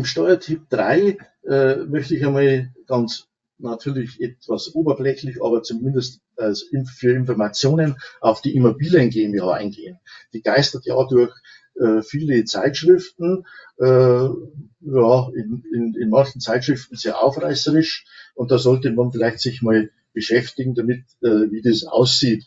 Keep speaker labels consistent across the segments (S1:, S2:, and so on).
S1: Im Steuertipp 3 äh, möchte ich einmal ganz natürlich etwas oberflächlich, aber zumindest als für Informationen auf die Immobilien GmbH eingehen. Die geistert ja durch äh, viele Zeitschriften, äh, ja, in, in, in manchen Zeitschriften sehr aufreißerisch und da sollte man vielleicht sich mal beschäftigen damit, äh, wie das aussieht.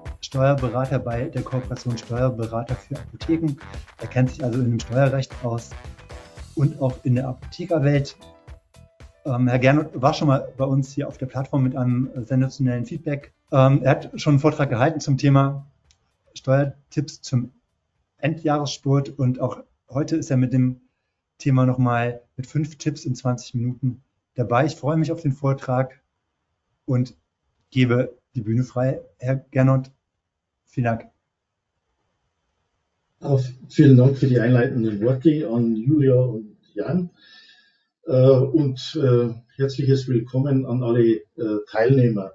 S2: Steuerberater bei der Kooperation Steuerberater für Apotheken. Er kennt sich also in dem Steuerrecht aus und auch in der Apothekerwelt. Ähm, Herr Gernot war schon mal bei uns hier auf der Plattform mit einem sensationellen Feedback. Ähm, er hat schon einen Vortrag gehalten zum Thema Steuertipps zum Endjahressport und auch heute ist er mit dem Thema nochmal mit fünf Tipps in 20 Minuten dabei. Ich freue mich auf den Vortrag und gebe die Bühne frei. Herr Gernot, Vielen Dank.
S1: Auch vielen Dank für die einleitenden Worte an Julia und Jan. Äh, und äh, herzliches Willkommen an alle äh, Teilnehmer.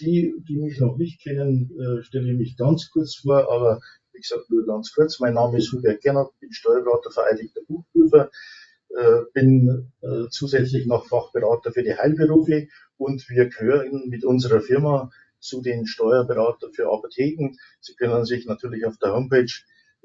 S1: Die, die mich noch nicht kennen, stelle ich mich ganz kurz vor, aber wie gesagt, nur ganz kurz. Mein Name ist Hubert Gernert, bin Steuerberater, vereidigter Buchprüfer, bin zusätzlich noch Fachberater für die Heilberufe und wir gehören mit unserer Firma zu den Steuerberatern für Apotheken. Sie können sich natürlich auf der Homepage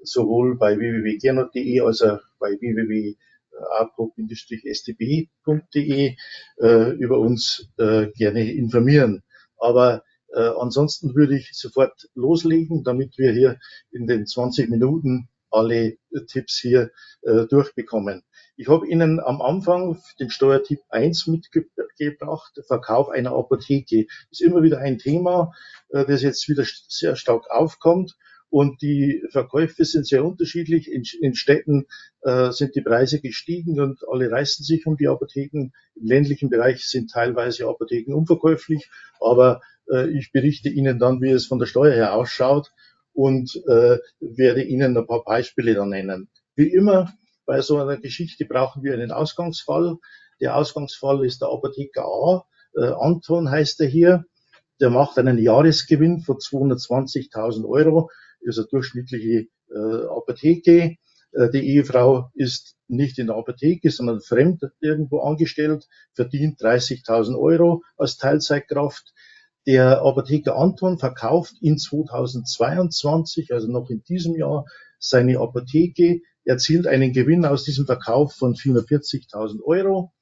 S1: sowohl bei www.gernot.de als auch bei www.apro-stb.de äh, über uns äh, gerne informieren. Aber äh, ansonsten würde ich sofort loslegen, damit wir hier in den 20 Minuten alle Tipps hier äh, durchbekommen. Ich habe Ihnen am Anfang den Steuertipp 1 mitgebracht, Verkauf einer Apotheke. Das ist immer wieder ein Thema, äh, das jetzt wieder sehr stark aufkommt. Und die Verkäufe sind sehr unterschiedlich. In, in Städten äh, sind die Preise gestiegen und alle reißen sich um die Apotheken. Im ländlichen Bereich sind teilweise Apotheken unverkäuflich. Aber äh, ich berichte Ihnen dann, wie es von der Steuer her ausschaut und äh, werde Ihnen ein paar Beispiele dann nennen. Wie immer bei so einer Geschichte brauchen wir einen Ausgangsfall. Der Ausgangsfall ist der Apotheker A. Äh, Anton heißt er hier. Der macht einen Jahresgewinn von 220.000 Euro. Ist eine durchschnittliche äh, Apotheke. Äh, die Ehefrau ist nicht in der Apotheke, sondern fremd irgendwo angestellt, verdient 30.000 Euro als Teilzeitkraft. Der Apotheker Anton verkauft in 2022, also noch in diesem Jahr, seine Apotheke erzielt einen Gewinn aus diesem Verkauf von 440.000 Euro.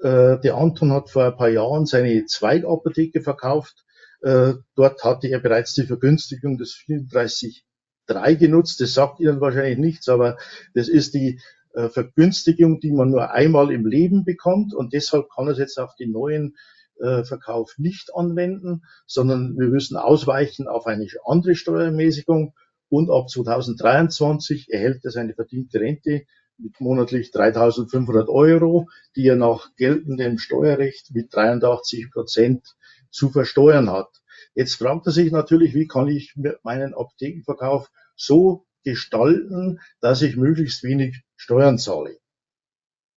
S1: Äh, der Anton hat vor ein paar Jahren seine Zweigapotheke verkauft. Äh, dort hatte er bereits die Vergünstigung des 34.3 genutzt. Das sagt Ihnen wahrscheinlich nichts, aber das ist die äh, Vergünstigung, die man nur einmal im Leben bekommt und deshalb kann er es jetzt auf den neuen Verkauf nicht anwenden, sondern wir müssen ausweichen auf eine andere Steuermäßigung und ab 2023 erhält er seine verdiente Rente mit monatlich 3.500 Euro, die er nach geltendem Steuerrecht mit 83 Prozent zu versteuern hat. Jetzt fragt er sich natürlich, wie kann ich meinen Apothekenverkauf so gestalten, dass ich möglichst wenig Steuern zahle.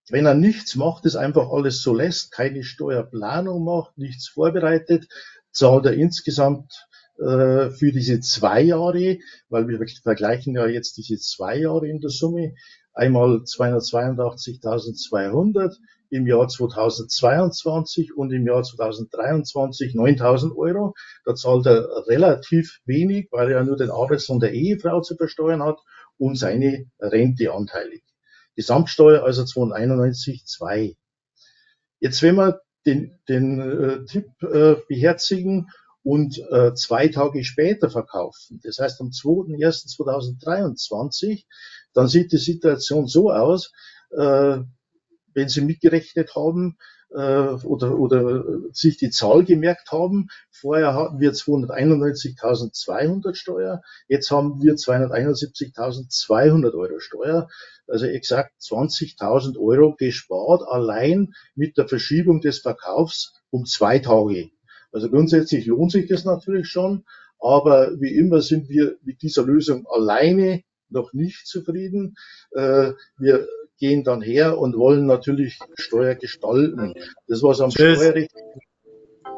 S1: Wenn er nichts macht, es einfach alles so lässt, keine Steuerplanung macht, nichts vorbereitet, zahlt er insgesamt äh, für diese zwei Jahre, weil wir vergleichen ja jetzt diese zwei Jahre in der Summe, einmal 282.200 im Jahr 2022 und im Jahr 2023 9.000 Euro. Da zahlt er relativ wenig, weil er ja nur den Arbeits- und der Ehefrau zu versteuern hat und seine Rente anteilig. Gesamtsteuer also 291,2. Jetzt, wenn wir den, den äh, Tipp äh, beherzigen und äh, zwei Tage später verkaufen, das heißt am 2.1.2023, dann sieht die Situation so aus, äh, wenn Sie mitgerechnet haben, äh, oder, oder sich die Zahl gemerkt haben. Vorher hatten wir 291.200 Steuer, jetzt haben wir 271.200 Euro Steuer, also exakt 20.000 Euro gespart, allein mit der Verschiebung des Verkaufs um zwei Tage. Also grundsätzlich lohnt sich das natürlich schon, aber wie immer sind wir mit dieser Lösung alleine noch nicht zufrieden. Äh, wir gehen dann her und wollen natürlich Steuer gestalten. Das, was am Tschüss. Steuerrecht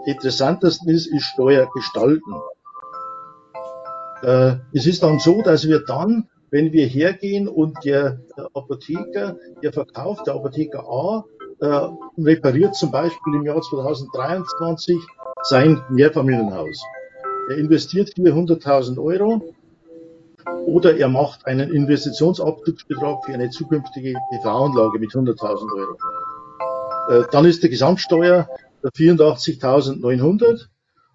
S1: interessantesten ist, ist Steuer gestalten. Äh, es ist dann so, dass wir dann, wenn wir hergehen und der, der Apotheker, der verkauft, der Apotheker A, äh, repariert zum Beispiel im Jahr 2023 sein Mehrfamilienhaus. Er investiert hier 100.000 Euro oder er macht einen Investitionsabzugsbetrag für eine zukünftige PV-Anlage mit 100.000 Euro. Äh, dann ist die Gesamtsteuer 84.900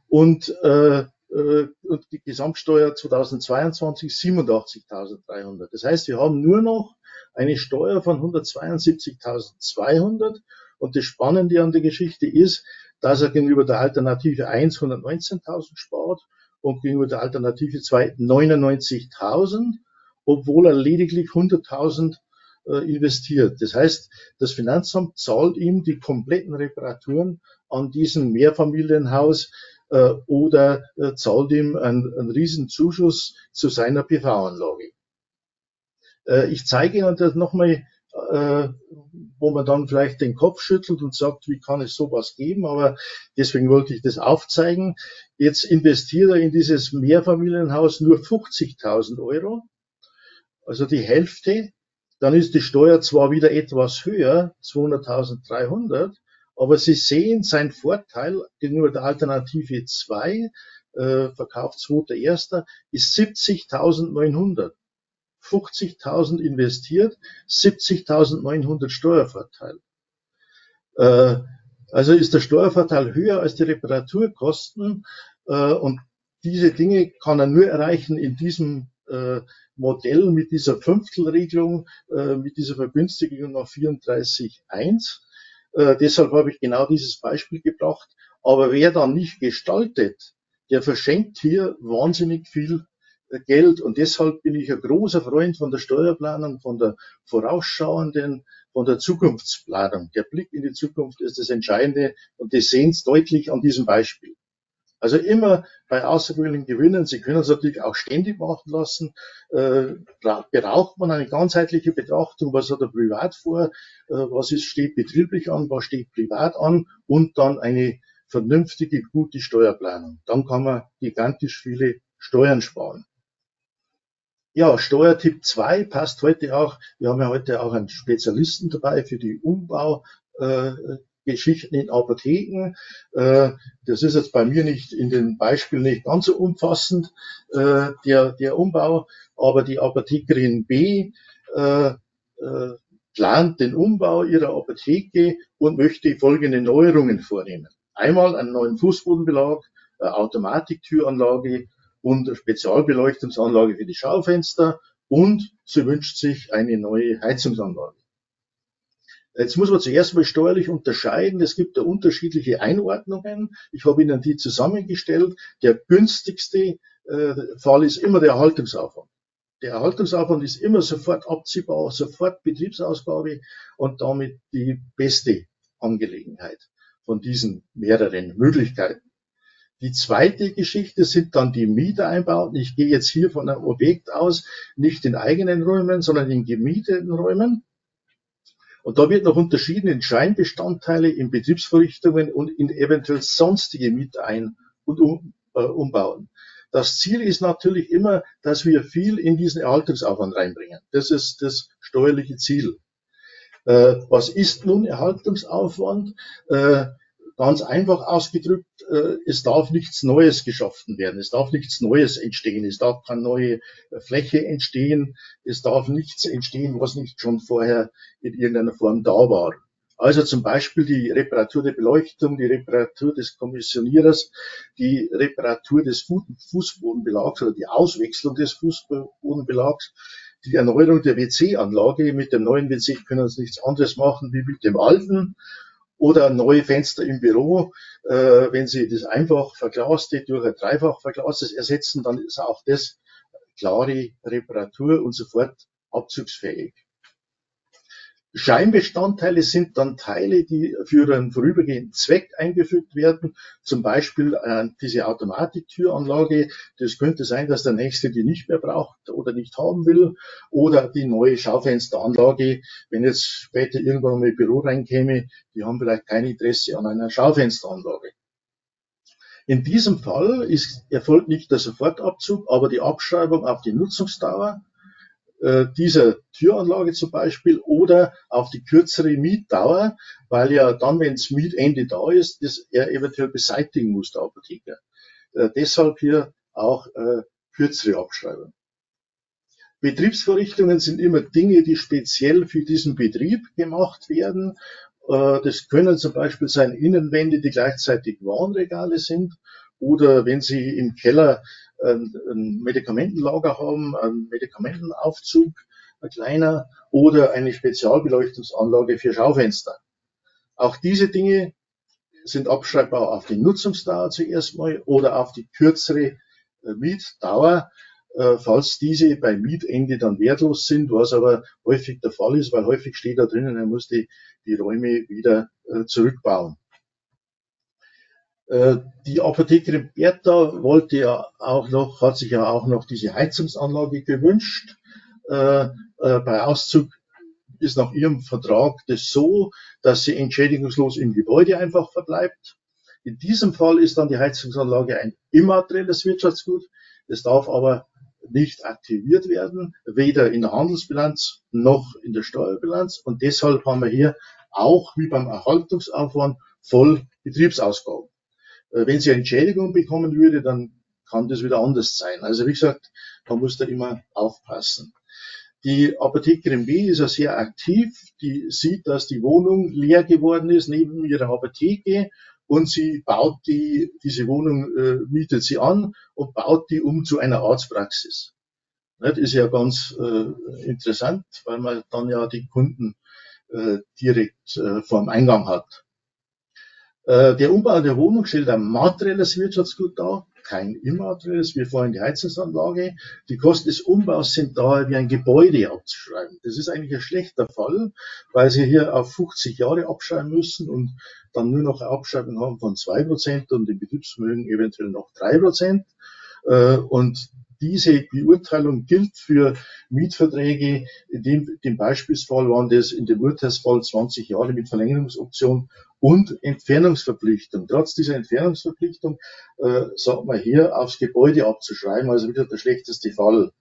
S1: und, äh, äh, und die Gesamtsteuer 2022 87.300. Das heißt, wir haben nur noch eine Steuer von 172.200 und das Spannende an der Geschichte ist, dass er gegenüber der Alternative 1 119.000 spart und gegenüber der Alternative 2 99.000, obwohl er lediglich 100.000 äh, investiert. Das heißt, das Finanzamt zahlt ihm die kompletten Reparaturen an diesem Mehrfamilienhaus äh, oder äh, zahlt ihm einen, einen riesen Zuschuss zu seiner PV-Anlage. Äh, ich zeige Ihnen das nochmal äh, wo man dann vielleicht den Kopf schüttelt und sagt, wie kann es sowas geben? Aber deswegen wollte ich das aufzeigen. Jetzt investiert er in dieses Mehrfamilienhaus nur 50.000 Euro, also die Hälfte. Dann ist die Steuer zwar wieder etwas höher, 200.300, aber Sie sehen sein Vorteil gegenüber der Alternative 2, äh, Verkauf 2.1. ist 70.900. 50.000 investiert, 70.900 Steuervorteil. Äh, also ist der Steuervorteil höher als die Reparaturkosten äh, und diese Dinge kann er nur erreichen in diesem äh, Modell mit dieser Fünftelregelung, äh, mit dieser Vergünstigung nach 34.1. Äh, deshalb habe ich genau dieses Beispiel gebracht. Aber wer dann nicht gestaltet, der verschenkt hier wahnsinnig viel Geld. Und deshalb bin ich ein großer Freund von der Steuerplanung, von der vorausschauenden, von der Zukunftsplanung. Der Blick in die Zukunft ist das Entscheidende und das sehen Sie deutlich an diesem Beispiel. Also immer bei außergewöhnlichen Gewinnen, Sie können es natürlich auch ständig machen lassen, äh, braucht man eine ganzheitliche Betrachtung, was hat er privat vor, äh, was ist, steht betrieblich an, was steht privat an und dann eine vernünftige, gute Steuerplanung. Dann kann man gigantisch viele Steuern sparen. Ja, Steuertipp 2 passt heute auch. Wir haben ja heute auch einen Spezialisten dabei für die Umbaugeschichten äh, in Apotheken. Äh, das ist jetzt bei mir nicht in den Beispielen nicht ganz so umfassend, äh, der, der Umbau, aber die Apothekerin B äh, plant den Umbau ihrer Apotheke und möchte folgende Neuerungen vornehmen. Einmal einen neuen Fußbodenbelag, Automatiktüranlage, und Spezialbeleuchtungsanlage für die Schaufenster und sie wünscht sich eine neue Heizungsanlage. Jetzt muss man zuerst mal steuerlich unterscheiden. Es gibt da unterschiedliche Einordnungen. Ich habe Ihnen die zusammengestellt. Der günstigste äh, Fall ist immer der Erhaltungsaufwand. Der Erhaltungsaufwand ist immer sofort abziehbar, sofort Betriebsausgabe und damit die beste Angelegenheit von diesen mehreren Möglichkeiten. Die zweite Geschichte sind dann die Mietereinbauten. Ich gehe jetzt hier von einem Objekt aus, nicht in eigenen Räumen, sondern in gemieteten Räumen. Und da wird noch unterschieden in Scheinbestandteile, in Betriebsverrichtungen und in eventuell sonstige Mieterein- und um, äh, Umbauen. Das Ziel ist natürlich immer, dass wir viel in diesen Erhaltungsaufwand reinbringen. Das ist das steuerliche Ziel. Äh, was ist nun Erhaltungsaufwand? Äh, Ganz einfach ausgedrückt, äh, es darf nichts Neues geschaffen werden, es darf nichts Neues entstehen, es darf keine neue Fläche entstehen, es darf nichts entstehen, was nicht schon vorher in irgendeiner Form da war. Also zum Beispiel die Reparatur der Beleuchtung, die Reparatur des Kommissionierers, die Reparatur des Fußbodenbelags oder die Auswechslung des Fußbodenbelags, die Erneuerung der WC-Anlage. Mit dem neuen WC können Sie nichts anderes machen wie mit dem alten oder neue Fenster im Büro. Äh, wenn Sie das einfach verglaste durch ein dreifach verglastes ersetzen, dann ist auch das klare Reparatur und sofort abzugsfähig. Scheinbestandteile sind dann Teile, die für einen vorübergehenden Zweck eingefügt werden. Zum Beispiel äh, diese Automatiktüranlage. Das könnte sein, dass der Nächste die nicht mehr braucht oder nicht haben will. Oder die neue Schaufensteranlage. Wenn jetzt später irgendwann mal ein Büro reinkäme, die haben vielleicht kein Interesse an einer Schaufensteranlage. In diesem Fall ist, erfolgt nicht der Sofortabzug, aber die Abschreibung auf die Nutzungsdauer dieser Türanlage zum Beispiel oder auf die kürzere Mietdauer, weil ja dann, wenn das Mietende da ist, das er eventuell beseitigen muss, der Apotheker. Äh, deshalb hier auch äh, kürzere Abschreibung. Betriebsvorrichtungen sind immer Dinge, die speziell für diesen Betrieb gemacht werden. Äh, das können zum Beispiel sein Innenwände, die gleichzeitig Warnregale sind oder wenn Sie im Keller ein, Medikamentenlager haben, einen Medikamentenaufzug, ein kleiner, oder eine Spezialbeleuchtungsanlage für Schaufenster. Auch diese Dinge sind abschreibbar auf die Nutzungsdauer zuerst mal oder auf die kürzere äh, Mietdauer, äh, falls diese bei Mietende dann wertlos sind, was aber häufig der Fall ist, weil häufig steht da drinnen, er muss die, die Räume wieder äh, zurückbauen. Äh, die Apothekerin Bertha wollte ja auch noch, hat sich ja auch noch diese Heizungsanlage gewünscht. Äh, äh, bei Auszug ist nach ihrem Vertrag das so, dass sie entschädigungslos im Gebäude einfach verbleibt. In diesem Fall ist dann die Heizungsanlage ein immaterielles Wirtschaftsgut. Es darf aber nicht aktiviert werden, weder in der Handelsbilanz noch in der Steuerbilanz. Und deshalb haben wir hier auch wie beim Erhaltungsaufwand voll Betriebsausgaben. Äh, wenn sie Entschädigung bekommen würde, dann kann das wieder anders sein. Also wie gesagt, man muss da immer aufpassen. Die Apothekerin B ist ja sehr aktiv. Die sieht, dass die Wohnung leer geworden ist neben ihrer Apotheke und sie baut die, diese Wohnung, äh, mietet sie an und baut die um zu einer Arztpraxis. Das ist ja ganz äh, interessant, weil man dann ja die Kunden äh, direkt äh, vorm Eingang hat. Äh, der Umbau der Wohnung stellt ein materielles Wirtschaftsgut dar, kein immaterielles, wie vorhin die Heizungsanlage. Die Kosten des Umbaus sind daher wie ein Gebäude abzuschreiben. Das ist eigentlich ein schlechter Fall, weil Sie hier auf 50 Jahre abschreiben müssen und dann nur noch eine Abschreibung haben von zwei Prozent und im Betriebsvermögen eventuell noch drei Prozent. Äh, und diese Beurteilung gilt für Mietverträge. In dem, dem Beispielsfall waren das in dem Urteilsfall 20 Jahre mit Verlängerungsoption und Entfernungsverpflichtung. Trotz dieser Entfernungsverpflichtung äh, sagt man hier aufs Gebäude abzuschreiben, also wieder der schlechteste Fall.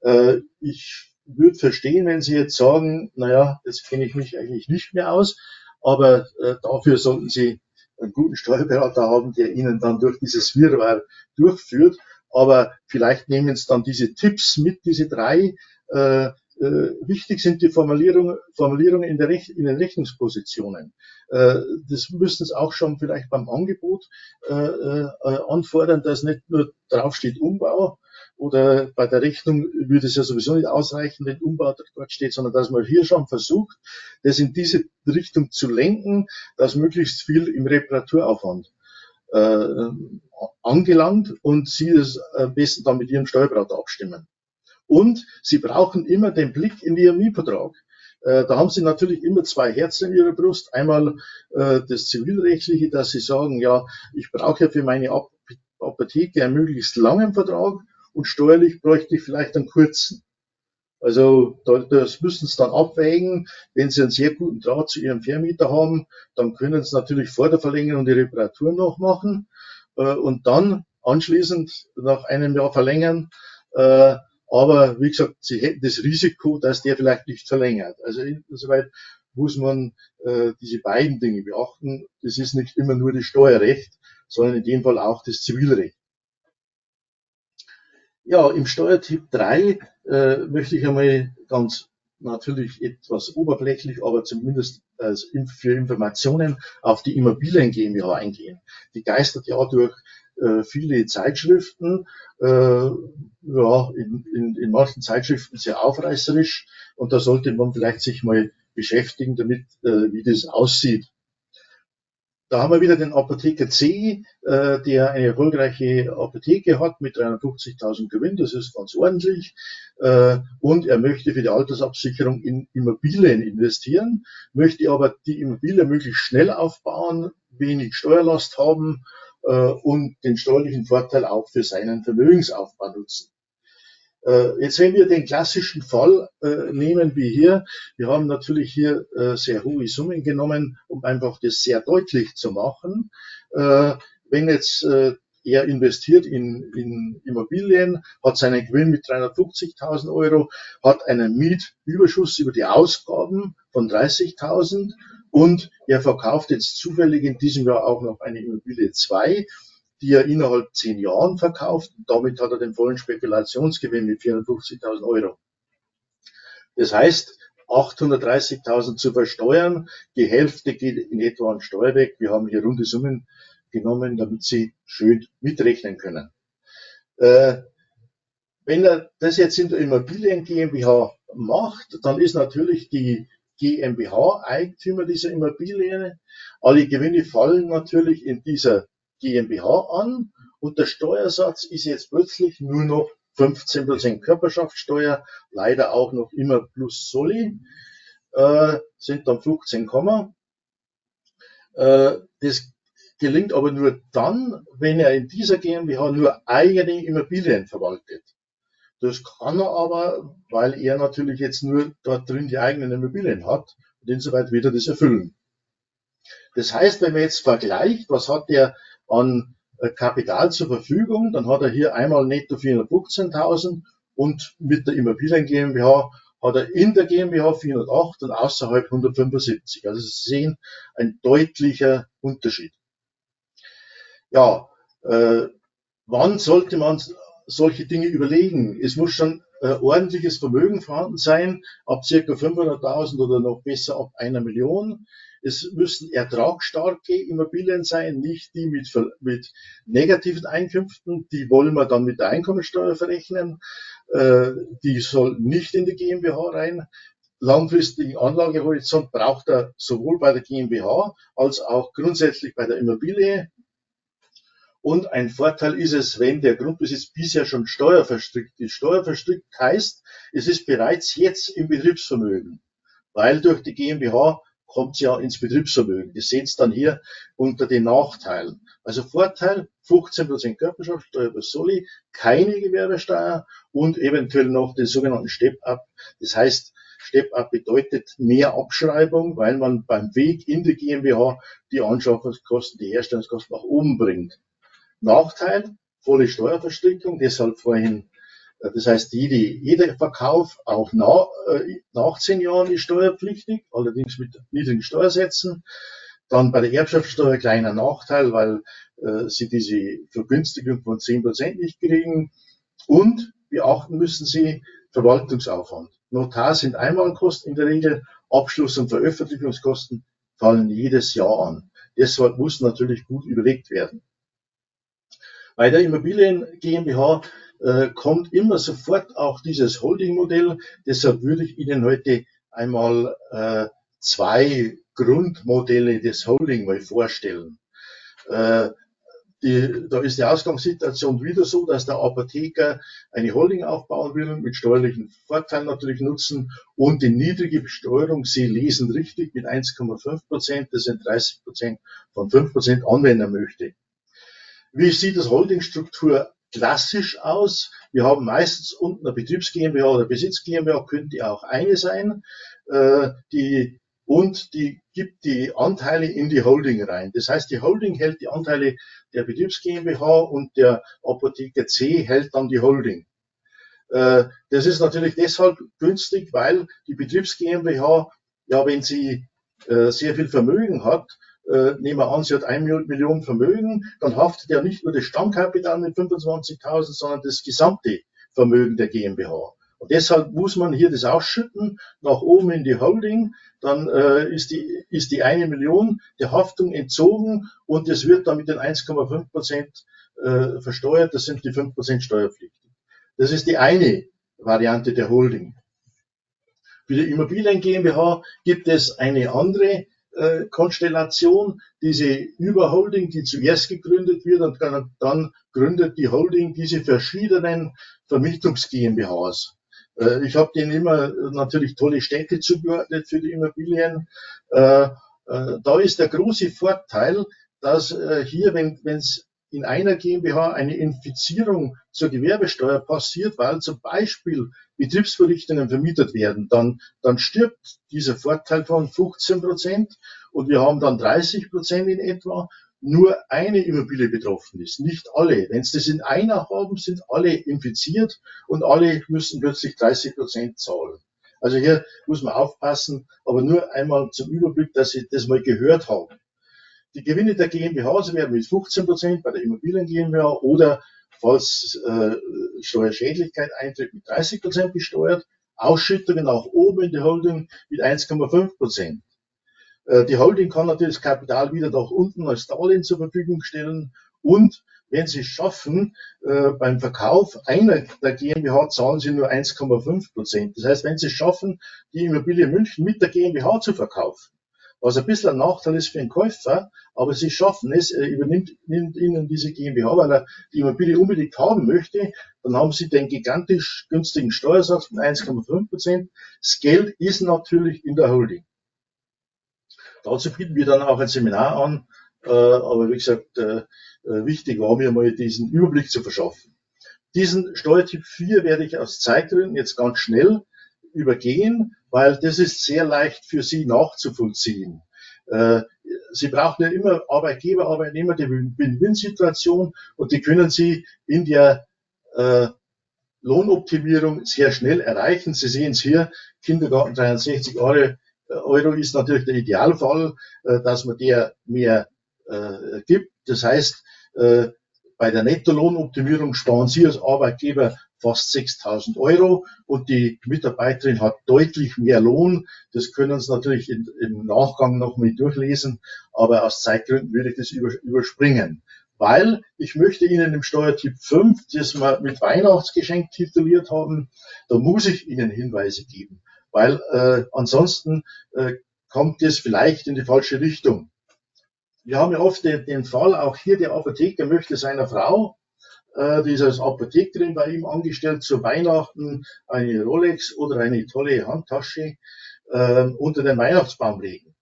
S1: Äh, ich würde verstehen, wenn Sie jetzt sagen, naja, jetzt kenne ich mich eigentlich nicht mehr aus, aber äh, dafür sollten Sie einen guten Steuerberater haben, der Ihnen dann durch dieses Wirrwarr durchführt aber vielleicht nehmen es dann diese Tipps mit, diese drei. Äh, äh, wichtig sind die Formulierungen Formulierungen in, in den Rechnungspositionen. Äh, das müssen Sie auch schon vielleicht beim Angebot äh, äh, anfordern, dass nicht nur draufsteht Umbau, oder bei der Rechnung würde es ja sowieso nicht ausreichen, wenn Umbau dort steht, sondern dass man hier schon versucht, das in diese Richtung zu lenken, dass möglichst viel im Reparaturaufwand äh, angelangt und Sie es am besten dann mit Ihrem Steuerberater abstimmen. Und Sie brauchen immer den Blick in Ihren Mietvertrag. Äh, da haben Sie natürlich immer zwei Herzen in Ihrer Brust. Einmal äh, das Zivilrechtliche, dass Sie sagen, ja, ich brauche ja für meine Apotheke einen möglichst langen Vertrag und steuerlich bräuchte ich vielleicht einen kurzen. Also das müssen Sie dann abwägen. Wenn Sie einen sehr guten Draht zu Ihrem Vermieter haben, dann können Sie natürlich vor der Verlängerung die Reparatur noch machen äh, und dann anschließend nach einem Jahr verlängern. Äh, aber wie gesagt, Sie hätten das Risiko, dass der vielleicht nicht verlängert. Also insoweit muss man äh, diese beiden Dinge beachten. Das ist nicht immer nur das Steuerrecht, sondern in dem Fall auch das Zivilrecht. Ja, im Steuertipp 3 äh, möchte ich einmal ganz natürlich etwas oberflächlich, aber zumindest als für Informationen auf die Immobilien GmbH eingehen. Die geistert ja durch äh, viele Zeitschriften, äh, ja, in, in, in manchen Zeitschriften sehr aufreißerisch und da sollte man vielleicht sich mal beschäftigen damit, äh, wie das aussieht. Da haben wir wieder den Apotheker C, äh, der eine erfolgreiche Apotheke hat mit 350.000 Gewinn, das ist ganz ordentlich. Äh, und er möchte für die Altersabsicherung in Immobilien investieren, möchte aber die Immobilie möglichst schnell aufbauen, wenig Steuerlast haben und den steuerlichen Vorteil auch für seinen Vermögensaufbau nutzen. Äh, jetzt, wenn wir den klassischen Fall äh, nehmen wie hier, wir haben natürlich hier äh, sehr hohe Summen genommen, um einfach das sehr deutlich zu machen. Äh, wenn jetzt äh, er investiert in, in Immobilien, hat seinen Gewinn mit 350.000 Euro, hat einen Mietüberschuss über die Ausgaben von 30.000 und er verkauft jetzt zufällig in diesem Jahr auch noch eine Immobilie 2 die er innerhalb zehn Jahren verkauft. Damit hat er den vollen Spekulationsgewinn mit 450.000 Euro. Das heißt, 830.000 zu versteuern. Die Hälfte geht in etwa an Steuer weg. Wir haben hier runde Summen genommen, damit Sie schön mitrechnen können. Äh, wenn er das jetzt in der Immobilien GmbH macht, dann ist natürlich die GmbH Eigentümer dieser Immobilien. Alle Gewinne fallen natürlich in dieser GmbH an und der Steuersatz ist jetzt plötzlich nur noch 15% Körperschaftssteuer, leider auch noch immer plus Soli, äh, sind dann 15, äh, das gelingt aber nur dann, wenn er in dieser GmbH nur eigene Immobilien verwaltet. Das kann er aber, weil er natürlich jetzt nur dort drin die eigenen Immobilien hat und insoweit wird er das erfüllen. Das heißt, wenn man jetzt vergleicht, was hat der an äh, Kapital zur Verfügung. Dann hat er hier einmal netto 415.000 und mit der Immobilien GmbH hat er in der GmbH 408 und außerhalb 175. Also Sie sehen ein deutlicher Unterschied. Ja, äh, wann sollte man solche Dinge überlegen? Es muss schon äh, ordentliches Vermögen vorhanden sein, ab circa 500.000 oder noch besser ab einer Million. Es müssen ertragsstarke Immobilien sein, nicht die mit, mit negativen Einkünften. Die wollen wir dann mit der Einkommensteuer verrechnen. Äh, die soll nicht in die GmbH rein. Langfristigen Anlagehorizont braucht er sowohl bei der GmbH als auch grundsätzlich bei der Immobilie. Und ein Vorteil ist es, wenn der Grundbesitz bisher schon steuerverstrickt ist. Steuerverstrickt heißt, es ist bereits jetzt im Betriebsvermögen, weil durch die GmbH kommt ja ins Betriebsvermögen. Das seht ihr dann hier unter den Nachteilen. Also Vorteil, 15% Körperschaftssteuer bei Soli, keine Gewerbesteuer und eventuell noch den sogenannten Step-Up. Das heißt, Step-Up bedeutet mehr Abschreibung, weil man beim Weg in die GmbH die Anschaffungskosten, die Herstellungskosten nach oben bringt. Nachteil, volle Steuerverstrickung, deshalb vorhin das heißt, jede, jeder Verkauf auch nach, äh, nach zehn Jahren ist steuerpflichtig, allerdings mit niedrigen Steuersätzen. Dann bei der Erbschaftssteuer kleiner Nachteil, weil äh, sie diese Vergünstigung von zehn Prozent nicht kriegen. Und beachten müssen sie Verwaltungsaufwand. Notar sind Einmalkosten in der Regel, Abschluss- und Veröffentlichungskosten fallen jedes Jahr an. Deshalb muss natürlich gut überlegt werden. Bei der Immobilien GmbH äh, kommt immer sofort auch dieses Holding-Modell. Deshalb würde ich Ihnen heute einmal äh, zwei Grundmodelle des Holding mal vorstellen. Äh, die, da ist die Ausgangssituation wieder so, dass der Apotheker eine Holding aufbauen will, mit steuerlichen Vorteilen natürlich nutzen und die niedrige Besteuerung, Sie lesen richtig, mit 1,5 Prozent, das sind 30 Prozent von 5 Prozent anwenden möchte. Wie sieht das Holdingstruktur klassisch aus. Wir haben meistens unten eine Betriebs GmbH oder Besitz GmbH, könnte auch eine sein, äh, die und die gibt die Anteile in die Holding rein. Das heißt, die Holding hält die Anteile der Betriebs GmbH und der Apotheker C hält dann die Holding. Äh, das ist natürlich deshalb günstig, weil die Betriebs GmbH, ja, wenn sie äh, sehr viel Vermögen hat, äh, nehmen wir an, sie hat eine Million Vermögen, dann haftet ja nicht nur das Stammkapital mit 25.000, sondern das gesamte Vermögen der GmbH. Und deshalb muss man hier das ausschütten nach oben in die Holding. Dann äh, ist, die, ist die eine Million der Haftung entzogen und es wird dann mit den 1,5 Prozent äh, versteuert. Das sind die 5 Prozent steuerpflichtig. Das ist die eine Variante der Holding. Für die Immobilien GmbH gibt es eine andere Konstellation, diese Überholding, die zuerst gegründet wird und dann, gründet die Holding diese verschiedenen Vermietungs GmbHs. Äh, ich habe denen immer natürlich tolle Städte zugeordnet für die Immobilien. Äh, äh, da ist der große Vorteil, dass hier, wenn es in einer GmbH eine Infizierung zur Gewerbesteuer passiert, weil zum Beispiel Betriebsverrichtungen vermietet werden, dann, dann stirbt dieser Vorteil von 15 Prozent und wir haben dann 30 Prozent in etwa nur eine Immobilie betroffen ist, nicht alle. Wenn Sie das in einer haben, sind alle infiziert und alle müssen plötzlich 30 Prozent zahlen. Also hier muss man aufpassen, aber nur einmal zum Überblick, dass Sie das mal gehört haben. Die Gewinne der GmbH werden mit 15 Prozent bei der Immobilien GmbH oder falls äh, Steuerschädlichkeit eintritt, mit 30 Prozent besteuert. Ausschüttungen nach oben in die Holding mit 1,5 Prozent. Äh, die Holding kann natürlich das Kapital wieder nach unten als Darlehen zur Verfügung stellen und wenn Sie es schaffen, äh, beim Verkauf einer der GmbH zahlen Sie nur 1,5 Prozent. Das heißt, wenn Sie es schaffen, die Immobilie München mit der GmbH zu verkaufen, was ein bisschen ein Nachteil ist für den Käufer, aber Sie schaffen es, er übernimmt nimmt Ihnen diese GmbH, weil er die Immobilie unbedingt haben möchte, dann haben Sie den gigantisch günstigen Steuersatz von 1,5 Prozent. Das Geld ist natürlich in der Holding. Dazu bieten wir dann auch ein Seminar an. Äh, aber wie gesagt, äh, äh, wichtig war mir mal diesen Überblick zu verschaffen. Diesen Steuertyp 4 werde ich aus Zeitgründen jetzt ganz schnell übergehen, weil das ist sehr leicht für Sie nachzuvollziehen. Sie brauchen ja immer Arbeitgeber, Arbeitnehmer, die Win-Win-Situation und die können Sie in der Lohnoptimierung sehr schnell erreichen. Sie sehen es hier, Kindergarten 63 Euro Euro ist natürlich der Idealfall, äh, dass man der mehr äh, gibt. Das heißt, äh, bei der Nettolohnoptimierung sparen Sie als Arbeitgeber fast 6.000 Euro und die Mitarbeiterin hat deutlich mehr Lohn. Das können Sie natürlich in, im Nachgang noch mal durchlesen, aber aus Zeitgründen würde ich das überspringen. Weil ich möchte Ihnen im Steuertyp 5, das wir mit Weihnachtsgeschenk tituliert haben, da muss ich Ihnen Hinweise geben weil äh, ansonsten äh, kommt es vielleicht in die falsche Richtung. Wir haben ja oft den, den Fall, auch hier der Apotheker möchte seiner Frau, die ist als Apothekerin bei ihm angestellt, zu Weihnachten eine Rolex oder eine tolle Handtasche äh, unter den Weihnachtsbaum legen.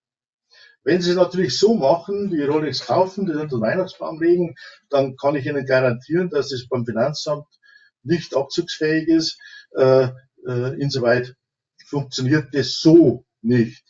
S1: Wenn Sie es natürlich so machen, die Rolex kaufen, die unter den Weihnachtsbaum legen, dann kann ich Ihnen garantieren, dass es beim Finanzamt nicht abzugsfähig ist. Äh, äh, insoweit funktioniert das so nicht.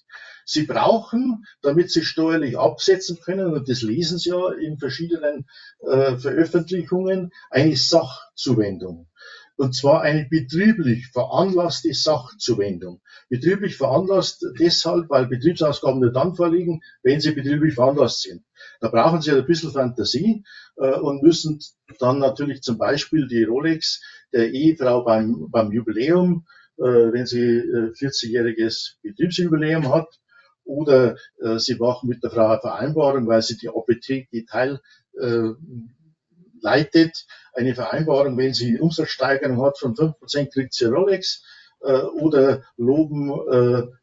S1: Sie brauchen, damit Sie steuerlich absetzen können, und das lesen Sie ja in verschiedenen äh, Veröffentlichungen, eine Sachzuwendung. Und zwar eine betrieblich veranlasste Sachzuwendung. Betrieblich veranlasst deshalb, weil Betriebsausgaben nur dann vorliegen, wenn sie betrieblich veranlasst sind. Da brauchen Sie ein bisschen Fantasie äh, und müssen dann natürlich zum Beispiel die Rolex der Ehefrau beim, beim Jubiläum äh, wenn sie 40-jähriges äh, Betriebsjubiläum hat oder äh, sie machen mit der Frau eine Vereinbarung, weil sie die Apotheke Teil leitet, eine Vereinbarung, wenn sie Umsatzsteigerung hat von 5%, kriegt sie Rolex oder loben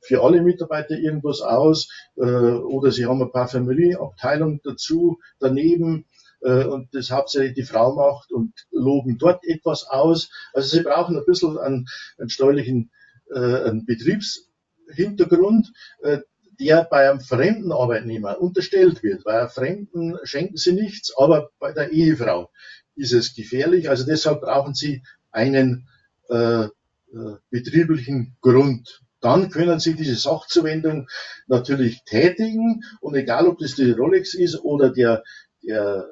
S1: für alle Mitarbeiter irgendwas aus oder sie haben ein paar Familienabteilungen dazu daneben äh, und das hauptsächlich die Frau macht und loben dort etwas aus. Also sie brauchen ein bisschen einen, einen steuerlichen äh, einen Betriebshintergrund, äh, der bei einem fremden Arbeitnehmer unterstellt wird. Bei einem Fremden schenken sie nichts, aber bei der Ehefrau ist es gefährlich. Also deshalb brauchen sie einen äh, äh betrieblichen Grund. Dann können Sie diese Sachzuwendung natürlich tätigen und egal, ob das die Rolex ist oder der der,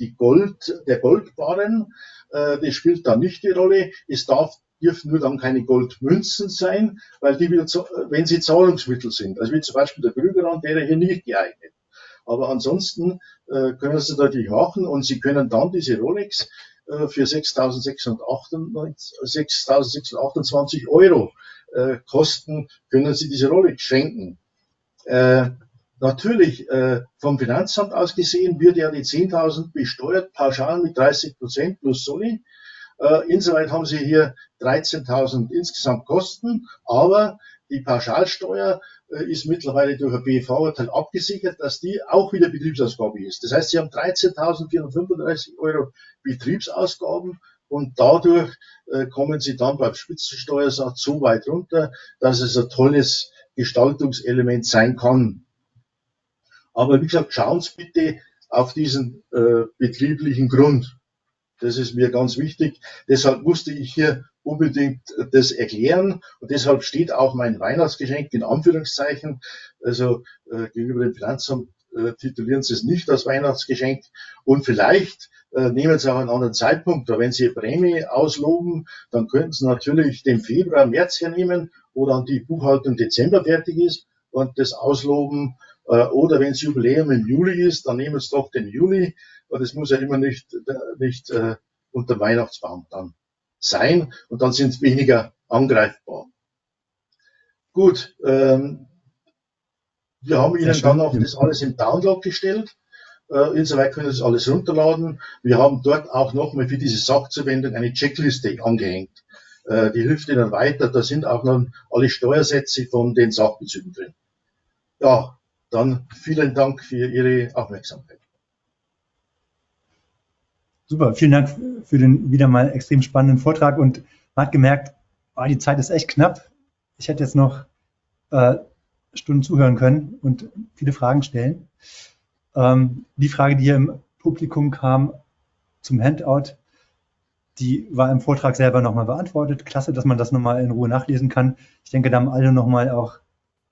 S1: die, Gold, der Goldbarren, äh, das spielt da nicht die Rolle. Es darf dürfen nur dann keine Goldmünzen sein, weil die wieder, wenn sie Zahlungsmittel sind, also wie zum Beispiel der Krügerrand, wäre hier nicht geeignet. Aber ansonsten äh, können Sie natürlich machen und Sie können dann diese Rolex äh, für 6.628 Euro äh, kosten, können Sie diese Rolex schenken. Äh, natürlich, äh, vom Finanzamt aus gesehen wird ja die 10.000 besteuert, pauschal mit 30 Prozent plus Soli. Äh, insoweit haben Sie hier 13.000 insgesamt Kosten, aber die Pauschalsteuer äh, ist mittlerweile durch ein BV-Urteil abgesichert, dass die auch wieder Betriebsausgabe ist. Das heißt, Sie haben 13.435 Euro Betriebsausgaben und dadurch äh, kommen Sie dann beim Spitzensteuersatz so weit runter, dass es ein tolles Gestaltungselement sein kann. Aber wie gesagt, schauen Sie bitte auf diesen äh, betrieblichen Grund. Das ist mir ganz wichtig. Deshalb musste ich hier unbedingt das erklären. Und deshalb steht auch mein Weihnachtsgeschenk in Anführungszeichen. Also äh, gegenüber dem Finanzamt äh, titulieren Sie es nicht als Weihnachtsgeschenk. Und vielleicht äh, nehmen Sie auch einen anderen Zeitpunkt. Wenn Sie Prämie ausloben, dann könnten Sie natürlich den Februar, März hernehmen, wo dann die Buchhaltung Dezember fertig ist und das ausloben. Äh, oder wenn es Jubiläum im Juli ist, dann nehmen Sie doch den Juli. Und das muss ja immer nicht, nicht äh, unter Weihnachtsbaum dann sein und dann sind weniger angreifbar. Gut, ähm, wir haben Ihnen dann auch das alles im Download gestellt. Äh, insoweit können Sie das alles runterladen. Wir haben dort auch nochmal für diese Sachzuwendung eine Checkliste angehängt. Äh, die hilft Ihnen weiter. Da sind auch noch alle Steuersätze von den Sachbezügen drin. Ja, dann vielen Dank für Ihre Aufmerksamkeit.
S2: Super, vielen Dank für den wieder mal extrem spannenden Vortrag und man hat gemerkt, oh, die Zeit ist echt knapp. Ich hätte jetzt noch äh, Stunden zuhören können und viele Fragen stellen. Ähm, die Frage, die hier im Publikum kam zum Handout, die war im Vortrag selber nochmal beantwortet. Klasse, dass man das nochmal in Ruhe nachlesen kann. Ich denke, da haben alle nochmal auch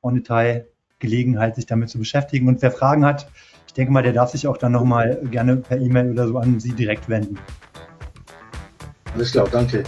S2: en Detail Gelegenheit, sich damit zu beschäftigen. Und wer Fragen hat, ich denke mal, der darf sich auch dann nochmal gerne per E-Mail oder so an Sie direkt wenden.
S1: Alles klar, danke.